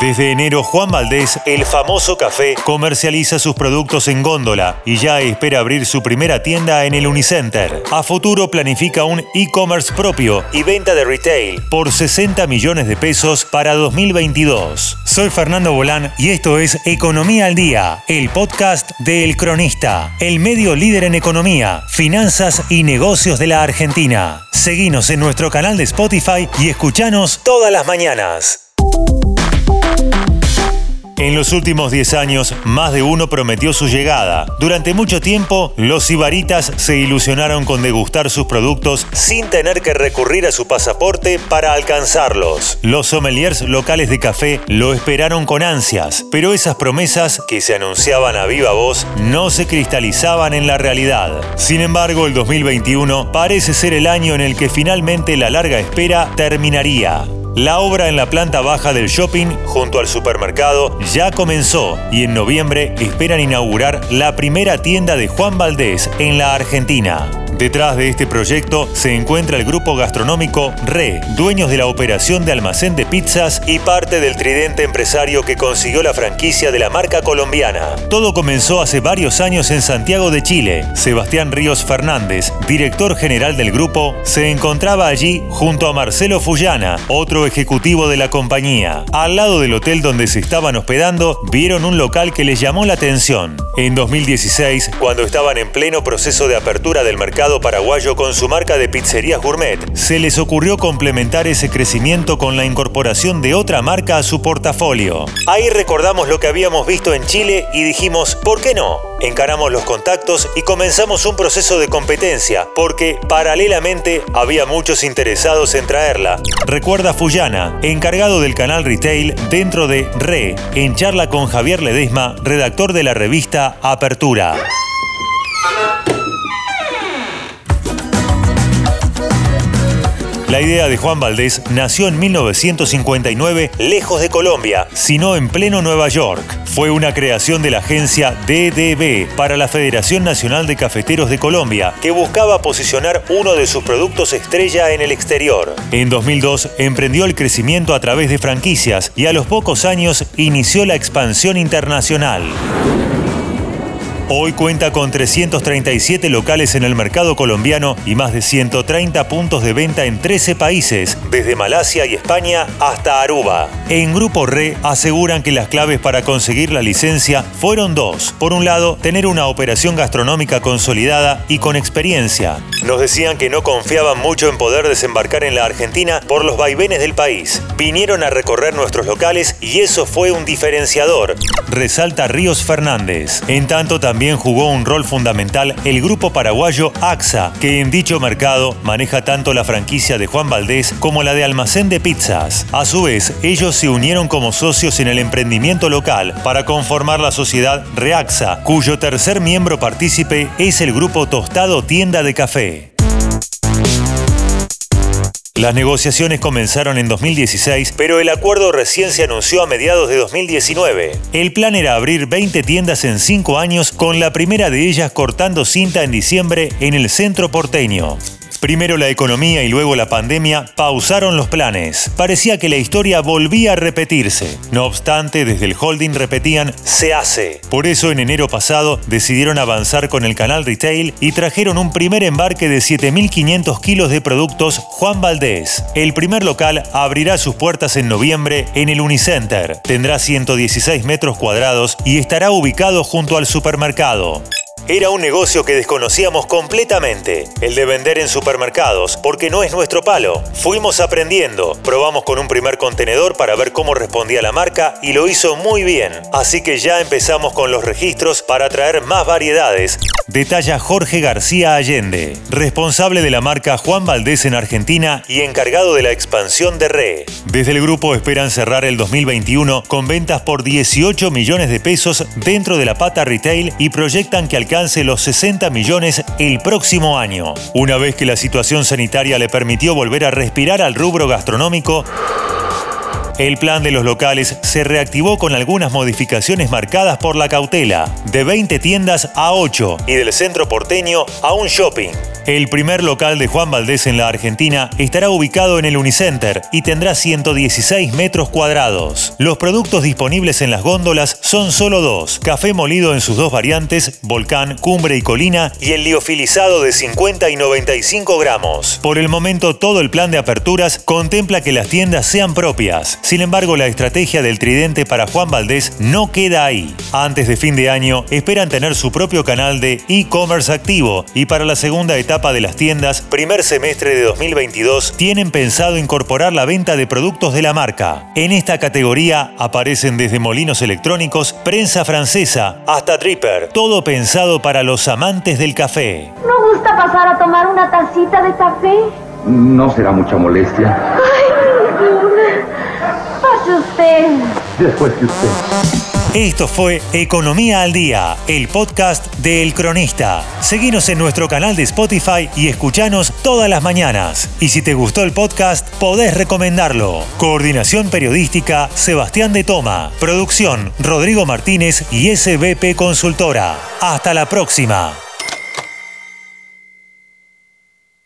Desde enero, Juan Valdés, el famoso café, comercializa sus productos en góndola y ya espera abrir su primera tienda en el Unicenter. A futuro planifica un e-commerce propio y venta de retail por 60 millones de pesos para 2022. Soy Fernando Bolán y esto es Economía al Día, el podcast de El Cronista, el medio líder en economía, finanzas y negocios de la Argentina. Seguinos en nuestro canal de Spotify y escuchanos todas las mañanas. En los últimos 10 años, más de uno prometió su llegada. Durante mucho tiempo, los ibaritas se ilusionaron con degustar sus productos sin tener que recurrir a su pasaporte para alcanzarlos. Los sommeliers locales de café lo esperaron con ansias, pero esas promesas, que se anunciaban a viva voz, no se cristalizaban en la realidad. Sin embargo, el 2021 parece ser el año en el que finalmente la larga espera terminaría. La obra en la planta baja del shopping, junto al supermercado, ya comenzó y en noviembre esperan inaugurar la primera tienda de Juan Valdés en la Argentina. Detrás de este proyecto se encuentra el grupo gastronómico RE, dueños de la operación de almacén de pizzas y parte del tridente empresario que consiguió la franquicia de la marca colombiana. Todo comenzó hace varios años en Santiago de Chile. Sebastián Ríos Fernández, director general del grupo, se encontraba allí junto a Marcelo Fullana, otro ejecutivo de la compañía. Al lado del hotel donde se estaban hospedando, vieron un local que les llamó la atención. En 2016, cuando estaban en pleno proceso de apertura del mercado, paraguayo con su marca de pizzerías gourmet, se les ocurrió complementar ese crecimiento con la incorporación de otra marca a su portafolio. Ahí recordamos lo que habíamos visto en Chile y dijimos, ¿por qué no? Encaramos los contactos y comenzamos un proceso de competencia, porque paralelamente había muchos interesados en traerla. Recuerda Fullana, encargado del canal retail dentro de RE, en charla con Javier Ledesma, redactor de la revista Apertura. La idea de Juan Valdés nació en 1959 lejos de Colombia, sino en pleno Nueva York. Fue una creación de la agencia DDB para la Federación Nacional de Cafeteros de Colombia, que buscaba posicionar uno de sus productos estrella en el exterior. En 2002 emprendió el crecimiento a través de franquicias y a los pocos años inició la expansión internacional. Hoy cuenta con 337 locales en el mercado colombiano y más de 130 puntos de venta en 13 países, desde Malasia y España hasta Aruba. En Grupo RE aseguran que las claves para conseguir la licencia fueron dos. Por un lado, tener una operación gastronómica consolidada y con experiencia. Nos decían que no confiaban mucho en poder desembarcar en la Argentina por los vaivenes del país. Vinieron a recorrer nuestros locales y eso fue un diferenciador, resalta Ríos Fernández. En tanto, también también jugó un rol fundamental el grupo paraguayo AXA, que en dicho mercado maneja tanto la franquicia de Juan Valdés como la de Almacén de Pizzas. A su vez, ellos se unieron como socios en el emprendimiento local para conformar la sociedad Reaxa, cuyo tercer miembro partícipe es el grupo Tostado Tienda de Café. Las negociaciones comenzaron en 2016, pero el acuerdo recién se anunció a mediados de 2019. El plan era abrir 20 tiendas en 5 años, con la primera de ellas cortando cinta en diciembre en el centro porteño. Primero la economía y luego la pandemia pausaron los planes. Parecía que la historia volvía a repetirse. No obstante, desde el holding repetían, se hace. Por eso en enero pasado decidieron avanzar con el canal retail y trajeron un primer embarque de 7.500 kilos de productos Juan Valdés. El primer local abrirá sus puertas en noviembre en el Unicenter. Tendrá 116 metros cuadrados y estará ubicado junto al supermercado. Era un negocio que desconocíamos completamente, el de vender en supermercados, porque no es nuestro palo. Fuimos aprendiendo, probamos con un primer contenedor para ver cómo respondía la marca y lo hizo muy bien. Así que ya empezamos con los registros para traer más variedades. Detalla Jorge García Allende, responsable de la marca Juan Valdés en Argentina y encargado de la expansión de RE. Desde el grupo esperan cerrar el 2021 con ventas por 18 millones de pesos dentro de la pata retail y proyectan que alcance los 60 millones el próximo año. Una vez que la situación sanitaria le permitió volver a respirar al rubro gastronómico, El plan de los locales se reactivó con algunas modificaciones marcadas por la cautela, de 20 tiendas a 8 y del centro porteño a un shopping. El primer local de Juan Valdés en la Argentina estará ubicado en el Unicenter y tendrá 116 metros cuadrados. Los productos disponibles en las góndolas son solo dos: café molido en sus dos variantes, volcán, cumbre y colina, y el liofilizado de 50 y 95 gramos. Por el momento, todo el plan de aperturas contempla que las tiendas sean propias. Sin embargo, la estrategia del tridente para Juan Valdés no queda ahí. Antes de fin de año, esperan tener su propio canal de e-commerce activo y para la segunda etapa de las tiendas, primer semestre de 2022, tienen pensado incorporar la venta de productos de la marca. En esta categoría aparecen desde molinos electrónicos, prensa francesa, hasta dripper, todo pensado para los amantes del café. ¿No gusta pasar a tomar una tacita de café? No será mucha molestia. Ay, Pase usted. Después que usted. Esto fue Economía al Día, el podcast de El Cronista. Seguinos en nuestro canal de Spotify y escuchanos todas las mañanas. Y si te gustó el podcast, podés recomendarlo. Coordinación Periodística, Sebastián de Toma. Producción, Rodrigo Martínez y SBP Consultora. Hasta la próxima.